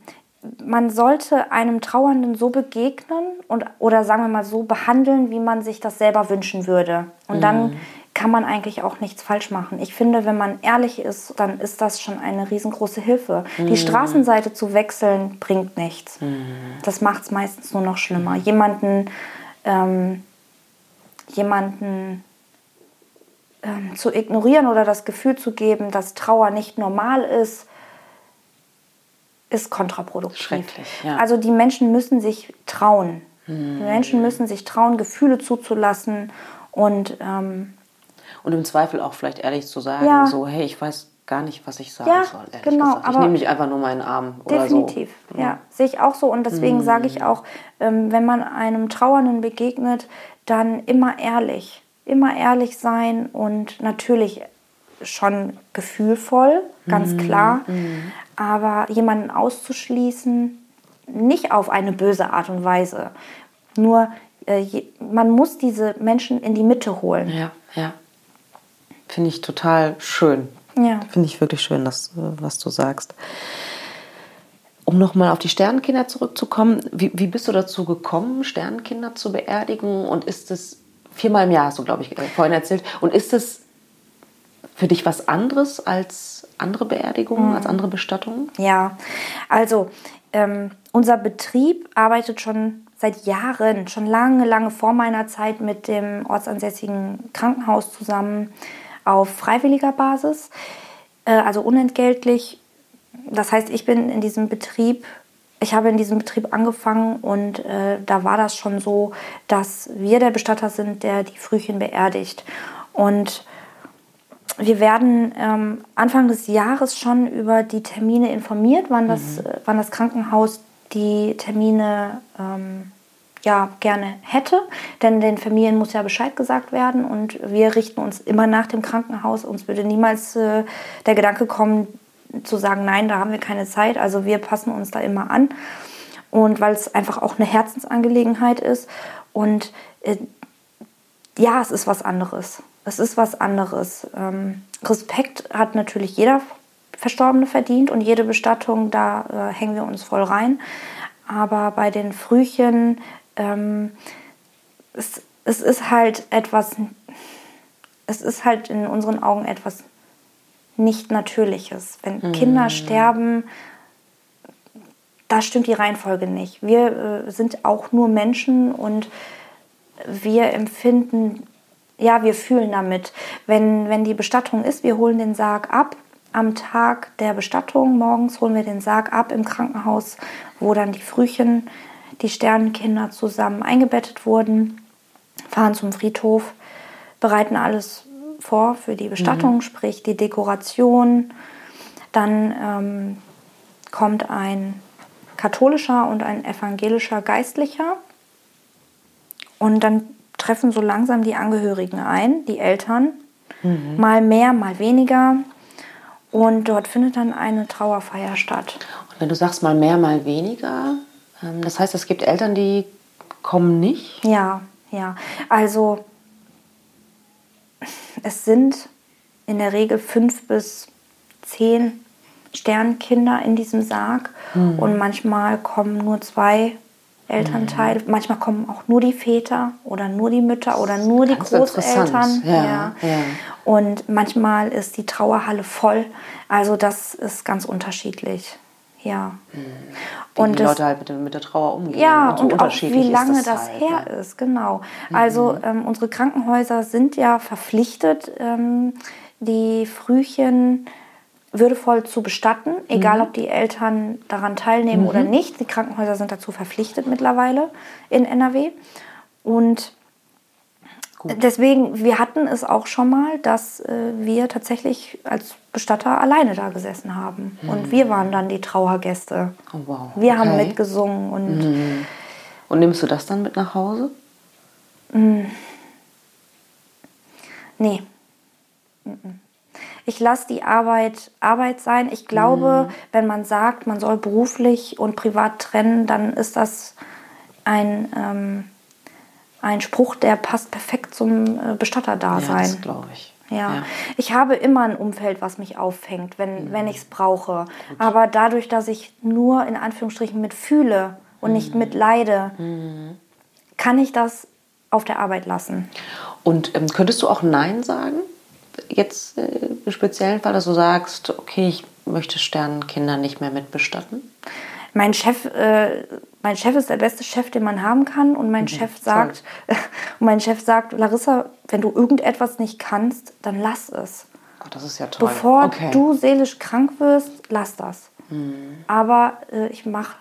man sollte einem Trauernden so begegnen und oder sagen wir mal so behandeln, wie man sich das selber wünschen würde. Und mhm. dann kann man eigentlich auch nichts falsch machen. Ich finde, wenn man ehrlich ist, dann ist das schon eine riesengroße Hilfe. Mhm. Die Straßenseite zu wechseln bringt nichts. Mhm. Das macht es meistens nur noch schlimmer. Jemanden, ähm, jemanden ähm, zu ignorieren oder das Gefühl zu geben, dass Trauer nicht normal ist, ist kontraproduktiv. Schrecklich, ja. Also die Menschen müssen sich trauen. Hm. Die Menschen müssen sich trauen, Gefühle zuzulassen und ähm, und im Zweifel auch vielleicht ehrlich zu sagen, ja. so hey, ich weiß gar nicht, was ich sagen ja, soll. genau. Ich nehme nicht einfach nur meinen Arm oder definitiv. so. Ja, sehe ich auch so und deswegen hm. sage ich auch, ähm, wenn man einem Trauernden begegnet, dann immer ehrlich, immer ehrlich sein und natürlich schon gefühlvoll, ganz mhm. klar. Mhm. Aber jemanden auszuschließen, nicht auf eine böse Art und Weise. Nur äh, man muss diese Menschen in die Mitte holen. Ja, ja. Finde ich total schön. Ja. Finde ich wirklich schön, das, äh, was du sagst. Um nochmal auf die Sternenkinder zurückzukommen, wie, wie bist du dazu gekommen, Sternenkinder zu beerdigen? Und ist es viermal im Jahr, hast du, glaube ich, äh, vorhin erzählt. Und ist es für dich was anderes als andere Beerdigungen, mhm. als andere Bestattungen? Ja, also ähm, unser Betrieb arbeitet schon seit Jahren, schon lange, lange vor meiner Zeit mit dem ortsansässigen Krankenhaus zusammen auf freiwilliger Basis, äh, also unentgeltlich. Das heißt, ich bin in diesem Betrieb, ich habe in diesem Betrieb angefangen und äh, da war das schon so, dass wir der Bestatter sind, der die Frühchen beerdigt. Und wir werden ähm, Anfang des Jahres schon über die Termine informiert, wann das, mhm. wann das Krankenhaus die Termine ähm, ja, gerne hätte. Denn den Familien muss ja Bescheid gesagt werden und wir richten uns immer nach dem Krankenhaus. Uns würde niemals äh, der Gedanke kommen, zu sagen, nein, da haben wir keine Zeit. Also wir passen uns da immer an. Und weil es einfach auch eine Herzensangelegenheit ist. Und äh, ja, es ist was anderes. Es ist was anderes. Ähm, Respekt hat natürlich jeder Verstorbene verdient und jede Bestattung, da äh, hängen wir uns voll rein. Aber bei den Frühchen, ähm, es, es ist halt etwas, es ist halt in unseren Augen etwas nicht Natürliches. Wenn mhm. Kinder sterben, da stimmt die Reihenfolge nicht. Wir äh, sind auch nur Menschen und wir empfinden ja, wir fühlen damit. Wenn, wenn die Bestattung ist, wir holen den Sarg ab. Am Tag der Bestattung morgens holen wir den Sarg ab im Krankenhaus, wo dann die Frühchen, die Sternenkinder zusammen eingebettet wurden, fahren zum Friedhof, bereiten alles vor für die Bestattung, mhm. sprich die Dekoration. Dann ähm, kommt ein katholischer und ein evangelischer Geistlicher. Und dann treffen so langsam die Angehörigen ein, die Eltern, mhm. mal mehr, mal weniger. Und dort findet dann eine Trauerfeier statt. Und wenn du sagst mal mehr, mal weniger, ähm, das heißt, es gibt Eltern, die kommen nicht? Ja, ja. Also es sind in der Regel fünf bis zehn Sternkinder in diesem Sarg mhm. und manchmal kommen nur zwei Elternteil. Mhm. Manchmal kommen auch nur die Väter oder nur die Mütter oder nur die Großeltern. Ja, ja. ja. Und manchmal ist die Trauerhalle voll. Also das ist ganz unterschiedlich. Ja. Mhm. Wie und die Leute halt mit, mit, der Trauer umgehen. Ja, und, so und auch wie lange das, das halt, her ne? ist, genau. Mhm. Also ähm, unsere Krankenhäuser sind ja verpflichtet, ähm, die Frühchen würdevoll zu bestatten, egal mhm. ob die Eltern daran teilnehmen mhm. oder nicht. Die Krankenhäuser sind dazu verpflichtet mittlerweile in NRW. Und Gut. deswegen, wir hatten es auch schon mal, dass äh, wir tatsächlich als Bestatter alleine da gesessen haben. Mhm. Und wir waren dann die Trauergäste. Oh, wow. Wir okay. haben mitgesungen. Und, mhm. und nimmst du das dann mit nach Hause? Mhm. Nee. Mhm ich lasse die Arbeit Arbeit sein. Ich glaube, mhm. wenn man sagt, man soll beruflich und privat trennen, dann ist das ein, ähm, ein Spruch, der passt perfekt zum äh, Bestatterdasein. Ja, das glaube ich. Ja. ja. ich habe immer ein Umfeld, was mich auffängt, wenn, mhm. wenn ich es brauche. Gut. Aber dadurch, dass ich nur in Anführungsstrichen mitfühle und mhm. nicht mitleide, mhm. kann ich das auf der Arbeit lassen. Und ähm, könntest du auch Nein sagen? Jetzt äh, im speziellen Fall, dass du sagst, okay, ich möchte Sternenkinder nicht mehr mitbestatten? Mein Chef, äh, mein Chef ist der beste Chef, den man haben kann. Und mein mhm, Chef sagt, und mein Chef sagt, Larissa, wenn du irgendetwas nicht kannst, dann lass es. Oh, das ist ja toll. Bevor okay. du seelisch krank wirst, lass das. Mhm. Aber äh, ich mache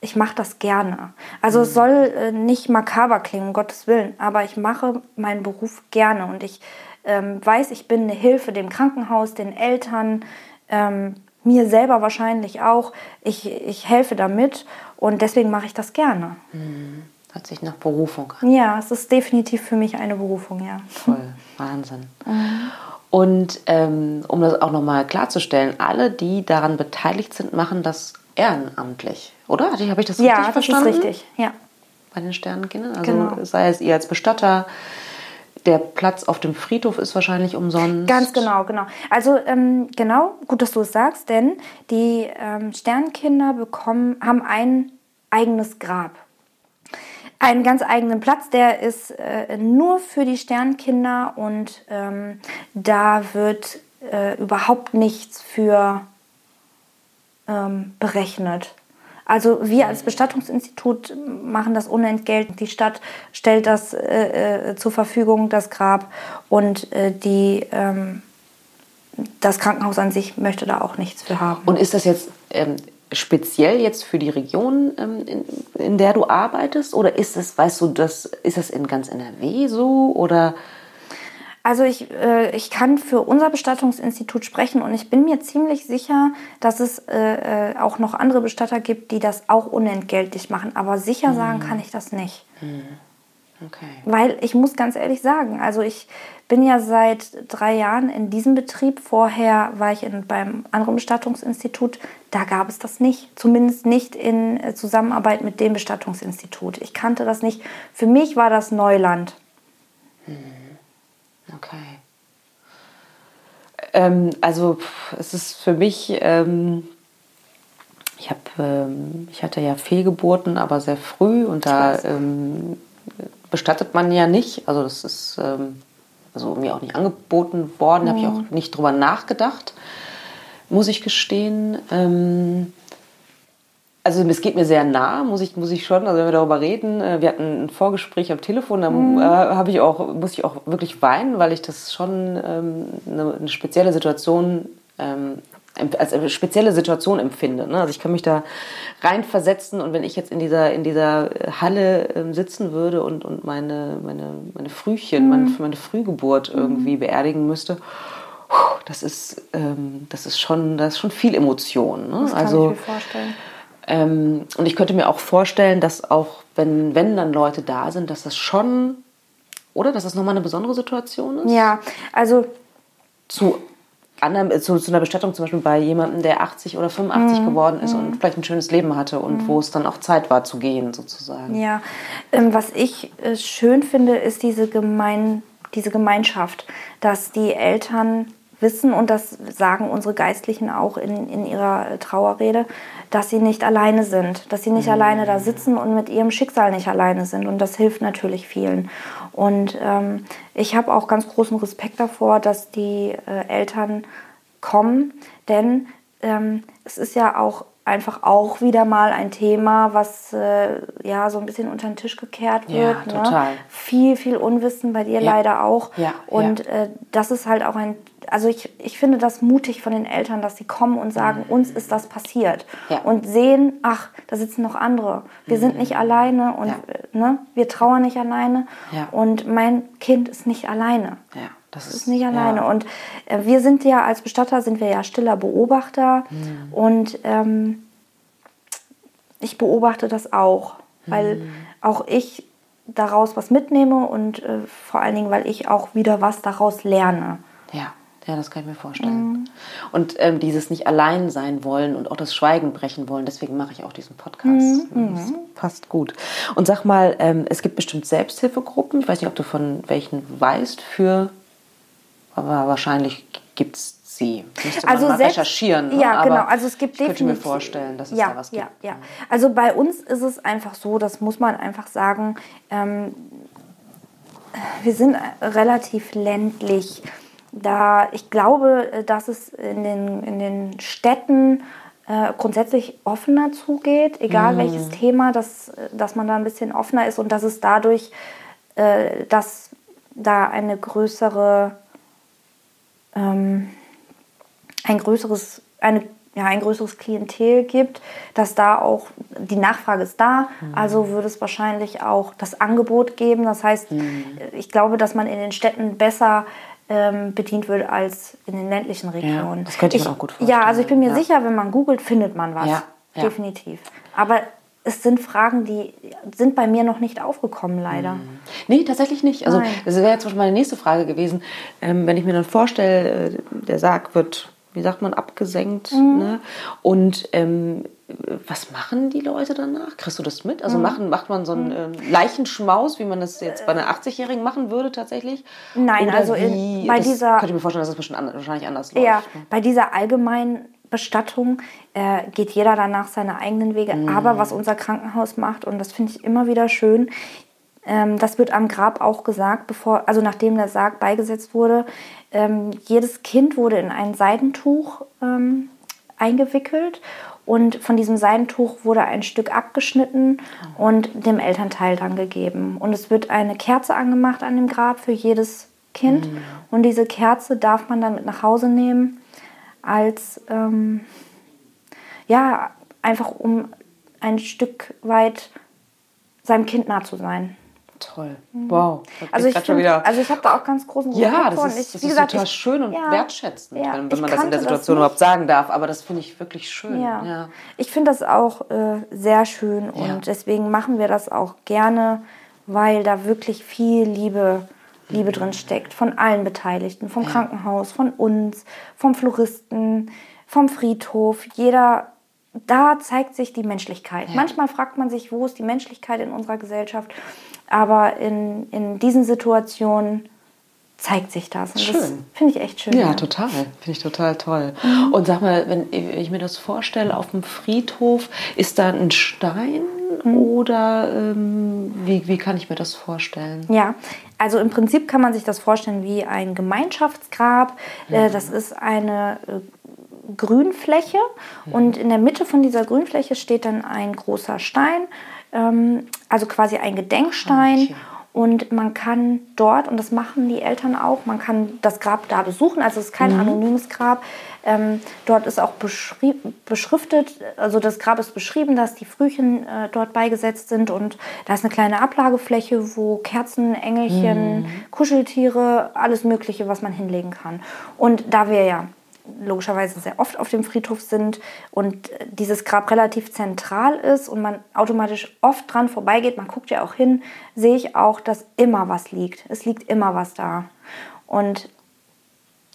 ich mache das gerne. Also mhm. es soll äh, nicht makaber klingen, um Gottes Willen, aber ich mache meinen Beruf gerne und ich ähm, weiß, ich bin eine Hilfe dem Krankenhaus, den Eltern, ähm, mir selber wahrscheinlich auch. Ich, ich helfe damit und deswegen mache ich das gerne. Mhm. Hört sich nach Berufung an. Ja, es ist definitiv für mich eine Berufung, ja. Toll, Wahnsinn. Mhm. Und ähm, um das auch nochmal klarzustellen, alle, die daran beteiligt sind, machen das ehrenamtlich, oder? Habe ich das richtig ja, das verstanden? Ja, das ist richtig, ja. Bei den Sternenkindern? Also genau. sei es ihr als Bestatter, der Platz auf dem Friedhof ist wahrscheinlich umsonst. Ganz genau, genau. Also ähm, genau, gut, dass du es sagst, denn die ähm, Sternkinder bekommen, haben ein eigenes Grab. Einen ganz eigenen Platz, der ist äh, nur für die Sternkinder und ähm, da wird äh, überhaupt nichts für ähm, berechnet. Also wir als Bestattungsinstitut machen das unentgeltend. Die Stadt stellt das äh, äh, zur Verfügung, das Grab, und äh, die, ähm, das Krankenhaus an sich möchte da auch nichts für haben. Und ist das jetzt ähm, speziell jetzt für die Region, ähm, in, in, der du arbeitest, oder ist das, weißt du, das, ist das in ganz NRW so oder? Also ich, äh, ich kann für unser Bestattungsinstitut sprechen und ich bin mir ziemlich sicher, dass es äh, äh auch noch andere Bestatter gibt, die das auch unentgeltlich machen. Aber sicher mhm. sagen kann ich das nicht. Mhm. Okay. Weil ich muss ganz ehrlich sagen, also ich bin ja seit drei Jahren in diesem Betrieb. Vorher war ich in, beim anderen Bestattungsinstitut. Da gab es das nicht. Zumindest nicht in äh, Zusammenarbeit mit dem Bestattungsinstitut. Ich kannte das nicht. Für mich war das Neuland. Mhm. Okay. Ähm, also es ist für mich, ähm, ich habe, ähm, ich hatte ja Fehlgeburten, aber sehr früh und da ähm, bestattet man ja nicht. Also das ist ähm, also mir auch nicht angeboten worden, mhm. habe ich auch nicht drüber nachgedacht, muss ich gestehen. Also es geht mir sehr nah, muss ich, muss ich schon, also wenn wir darüber reden, äh, wir hatten ein Vorgespräch am Telefon, da mhm. Äh, ich auch, muss ich auch wirklich weinen, weil ich das schon ähm, eine, eine, spezielle Situation ähm, als eine spezielle Situation empfinde. Ne? Also ich kann mich da reinversetzen und wenn ich jetzt in dieser, in dieser Halle ähm, sitzen würde und, und meine, meine, meine Frühchen, mhm. meine, meine Frühgeburt irgendwie mhm. beerdigen müsste, das ist, ähm, das ist schon, das ist schon viel Emotion. Ne? Das kann also, ich mir vorstellen. Ähm, und ich könnte mir auch vorstellen, dass auch, wenn, wenn dann Leute da sind, dass das schon, oder? Dass das nochmal eine besondere Situation ist? Ja, also. Zu, anderen, äh, zu, zu einer Bestattung zum Beispiel bei jemandem, der 80 oder 85 mhm. geworden ist mhm. und vielleicht ein schönes Leben hatte und mhm. wo es dann auch Zeit war zu gehen, sozusagen. Ja, ähm, was ich äh, schön finde, ist diese, Gemein, diese Gemeinschaft, dass die Eltern wissen, und das sagen unsere Geistlichen auch in, in ihrer Trauerrede, dass sie nicht alleine sind, dass sie nicht mhm. alleine da sitzen und mit ihrem Schicksal nicht alleine sind. Und das hilft natürlich vielen. Und ähm, ich habe auch ganz großen Respekt davor, dass die äh, Eltern kommen, denn ähm, es ist ja auch einfach auch wieder mal ein Thema, was äh, ja so ein bisschen unter den Tisch gekehrt wird. Ja, ne? total. Ne? Viel, viel Unwissen bei dir ja. leider auch. Ja, und ja. Äh, das ist halt auch ein, also ich, ich finde das mutig von den Eltern, dass sie kommen und sagen, mhm. uns ist das passiert. Ja. Und sehen, ach, da sitzen noch andere. Wir mhm. sind nicht alleine und äh, ne, wir trauern nicht alleine. Und mein Kind ist nicht alleine. Ja. Das ist, nicht alleine. Ja. Und äh, wir sind ja als Bestatter sind wir ja stiller Beobachter mhm. und ähm, ich beobachte das auch, weil mhm. auch ich daraus was mitnehme und äh, vor allen Dingen, weil ich auch wieder was daraus lerne. Ja. Ja, das kann ich mir vorstellen. Mhm. Und ähm, dieses nicht allein sein wollen und auch das Schweigen brechen wollen, deswegen mache ich auch diesen Podcast. Mhm. Das passt gut. Und sag mal, ähm, es gibt bestimmt Selbsthilfegruppen, ich weiß nicht, ob du von welchen weißt, für aber wahrscheinlich gibt es sie. Müsste also man mal selbst, recherchieren. Ne? Ja, genau. Also es gibt ich könnte mir vorstellen, dass es ja, da was gibt. Ja, ja. Also bei uns ist es einfach so, das muss man einfach sagen, ähm, wir sind relativ ländlich. Da ich glaube, dass es in den, in den Städten äh, grundsätzlich offener zugeht, egal mhm. welches Thema, dass, dass man da ein bisschen offener ist und dass es dadurch, äh, dass da eine größere ähm, ein größeres, eine, ja, ein größeres Klientel gibt, dass da auch die Nachfrage ist da, mhm. also würde es wahrscheinlich auch das Angebot geben. Das heißt, mhm. ich glaube, dass man in den Städten besser ähm, bedient wird als in den ländlichen Regionen. Ja, das könnte ich, mir auch gut vorstellen. Ja, also ich bin mir ja. sicher, wenn man googelt, findet man was. Ja, Definitiv. Aber es sind Fragen, die sind bei mir noch nicht aufgekommen, leider. Mhm. Nee, tatsächlich nicht. Also Nein. das wäre jetzt zum Beispiel meine nächste Frage gewesen. Ähm, wenn ich mir dann vorstelle, äh, der Sarg wird, wie sagt man, abgesenkt. Mhm. Ne? Und ähm, was machen die Leute danach? Kriegst du das mit? Also mhm. machen, macht man so einen äh, Leichenschmaus, wie man das jetzt bei einer 80-Jährigen machen würde tatsächlich? Nein, Oder also in, bei das dieser... Könnte ich mir vorstellen, dass das bestimmt wahrscheinlich anders läuft. Ja, bei dieser allgemeinen Bestattung äh, geht jeder danach seine eigenen Wege. Mhm. Aber was unser Krankenhaus macht, und das finde ich immer wieder schön, ähm, das wird am Grab auch gesagt, bevor, also nachdem der Sarg beigesetzt wurde, ähm, jedes Kind wurde in ein Seidentuch ähm, eingewickelt und von diesem Seidentuch wurde ein Stück abgeschnitten und dem Elternteil dann gegeben. Und es wird eine Kerze angemacht an dem Grab für jedes Kind. Mhm. Und diese Kerze darf man dann mit nach Hause nehmen als ähm, ja, einfach um ein Stück weit seinem Kind nah zu sein. Toll. Mhm. Wow. Also ich, find, also ich habe da auch ganz großen Respekt Ja, das ist, das ist gesagt, total ich, schön und ja, wertschätzend, ja, wenn, wenn man das in der Situation überhaupt sagen darf. Aber das finde ich wirklich schön. Ja. ja. Ich finde das auch äh, sehr schön und deswegen machen wir das auch gerne, weil da wirklich viel Liebe Liebe drin steckt, von allen Beteiligten, vom. Krankenhaus, von uns, vom Floristen, vom Friedhof. Jeder, da zeigt sich die Menschlichkeit. Ja. Manchmal fragt man sich, wo ist die Menschlichkeit in unserer Gesellschaft, aber in, in diesen Situationen zeigt sich das. Und schön. das finde ich echt schön. Ja, ja. total. Finde ich total toll. Mhm. Und sag mal, wenn ich mir das vorstelle, auf dem Friedhof, ist da ein Stein mhm. oder ähm, wie, wie kann ich mir das vorstellen? Ja, also im Prinzip kann man sich das vorstellen wie ein Gemeinschaftsgrab. Äh, mhm. Das ist eine äh, Grünfläche und in der Mitte von dieser Grünfläche steht dann ein großer Stein, ähm, also quasi ein Gedenkstein. Okay. Und man kann dort, und das machen die Eltern auch, man kann das Grab da besuchen. Also es ist kein mhm. anonymes Grab. Ähm, dort ist auch beschriftet, also das Grab ist beschrieben, dass die Frühchen äh, dort beigesetzt sind. Und da ist eine kleine Ablagefläche, wo Kerzen, Engelchen, mhm. Kuscheltiere, alles Mögliche, was man hinlegen kann. Und da wir ja logischerweise sehr oft auf dem Friedhof sind und dieses Grab relativ zentral ist und man automatisch oft dran vorbeigeht, man guckt ja auch hin, sehe ich auch, dass immer was liegt. Es liegt immer was da. Und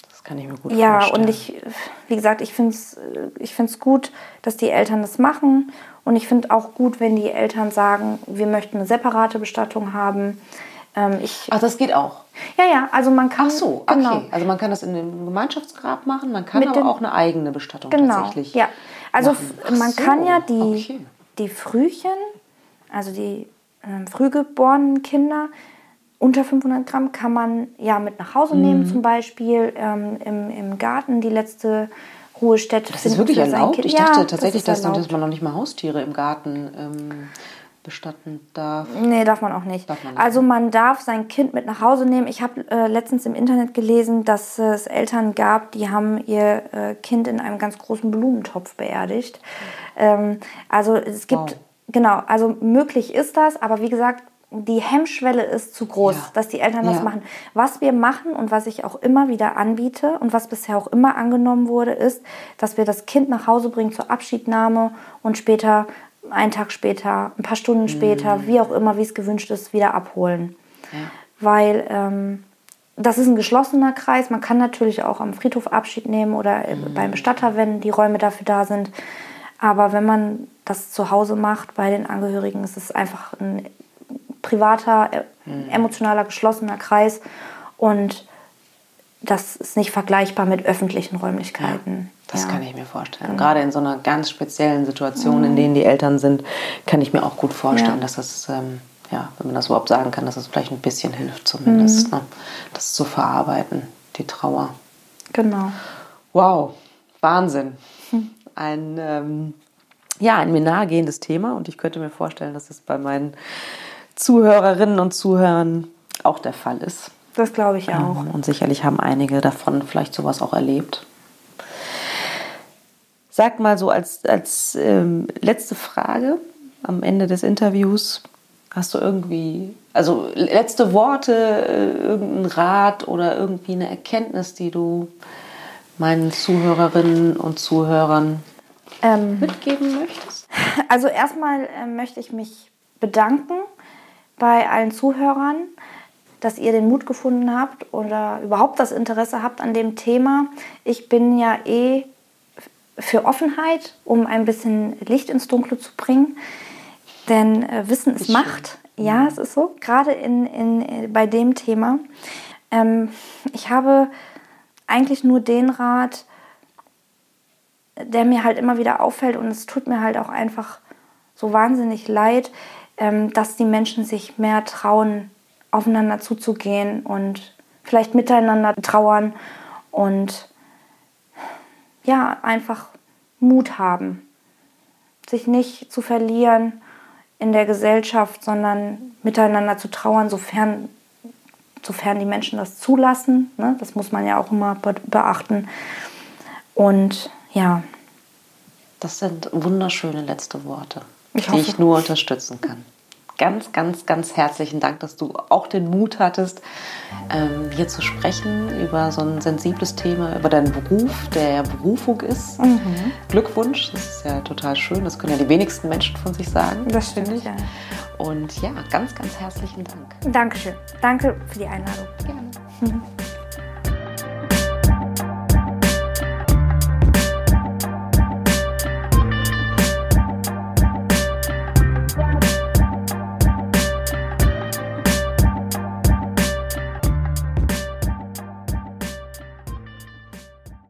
das kann ich mir gut ja, vorstellen. Ja, und ich, wie gesagt, ich finde es ich find's gut, dass die Eltern das machen. Und ich finde auch gut, wenn die Eltern sagen, wir möchten eine separate Bestattung haben. Ähm, ich, Ach, das geht auch. ja, ja, also man kann. Ach so, okay. genau. Also man kann das in einem Gemeinschaftsgrab machen, man kann aber den- auch eine eigene Bestattung Genau, tatsächlich. ja. Also man so, kann ja die, okay. die Frühchen, also die ähm, frühgeborenen Kinder unter 500 Gramm, kann man ja mit nach Hause Mhm. nehmen, zum Beispiel ähm, im, im Garten die letzte Ruhestätte. Das ist wirklich erlaubt? Ich Ja, dachte tatsächlich, ist dass, dass man noch nicht mal Haustiere im Garten ähm, bestatten darf. Nee, darf man auch nicht. Man nicht. Also man darf sein Kind mit nach Hause nehmen. Ich habe äh, letztens im Internet gelesen, dass es Eltern gab, die haben ihr äh, Kind in einem ganz großen Blumentopf beerdigt. Ähm, also es gibt, Wow. genau, also möglich ist das, aber wie gesagt, die Hemmschwelle ist zu groß, Ja. dass die Eltern das Ja. machen. Was wir machen und was ich auch immer wieder anbiete und was bisher auch immer angenommen wurde, ist, dass wir das Kind nach Hause bringen zur Abschiednahme und später, einen Tag später, ein paar Stunden später, wie auch immer, wie es gewünscht ist, wieder abholen. Ja. Weil ähm, das ist ein geschlossener Kreis. Man kann natürlich auch am Friedhof Abschied nehmen oder äh, beim Bestatter, wenn die Räume dafür da sind. Aber wenn man das zu Hause macht bei den Angehörigen, ist es einfach ein privater, äh, emotionaler, geschlossener Kreis. Und das ist nicht vergleichbar mit öffentlichen Räumlichkeiten. Das Ja. kann ich mir vorstellen. Und Gerade in so einer ganz speziellen Situation, in denen die Eltern sind, kann ich mir auch gut vorstellen, Ja. dass das, ähm, ja, wenn man das überhaupt sagen kann, dass es vielleicht ein bisschen hilft zumindest, Mhm. ne? das zu verarbeiten, die Trauer. Genau. Wow, Wahnsinn. Ein, ähm, ja, ein mir nahegehendes Thema und ich könnte mir vorstellen, dass es bei meinen Zuhörerinnen und Zuhörern auch der Fall ist. Das glaube ich auch. Ähm, Und sicherlich haben einige davon vielleicht sowas auch erlebt. Sag mal so als, als ähm, letzte Frage am Ende des Interviews, hast du irgendwie, also letzte Worte, äh, irgendeinen Rat oder irgendwie eine Erkenntnis, die du meinen Zuhörerinnen und Zuhörern Ähm, mitgeben möchtest? Also erstmal äh, möchte ich mich bedanken bei allen Zuhörern, dass ihr den Mut gefunden habt oder überhaupt das Interesse habt an dem Thema. Ich bin ja eh für Offenheit, um ein bisschen Licht ins Dunkle zu bringen. Denn äh, Wissen ist. Macht. Ja, es ist so. Gerade in, in, äh, bei dem Thema. Ähm, ich habe eigentlich nur den Rat, der mir halt immer wieder auffällt und es tut mir halt auch einfach so wahnsinnig leid, ähm, dass die Menschen sich mehr trauen, aufeinander zuzugehen und vielleicht miteinander trauern und ja, einfach Mut haben, sich nicht zu verlieren in der Gesellschaft, sondern miteinander zu trauern, sofern, sofern die Menschen das zulassen. Ne? Das muss man ja auch immer be beachten. Und ja, Das sind wunderschöne letzte Worte, Ich die ich nur unterstützen kann. Ganz, ganz, ganz herzlichen Dank, dass du auch den Mut hattest, ähm, hier zu sprechen über so ein sensibles Thema, über deinen Beruf, der ja Berufung ist. Mhm. Glückwunsch, das ist ja total schön. Das können ja die wenigsten Menschen von sich sagen. das stimmt. finde ich. Ja. Und ja, ganz, ganz herzlichen Dank. Dankeschön. Danke für die Einladung. Gerne.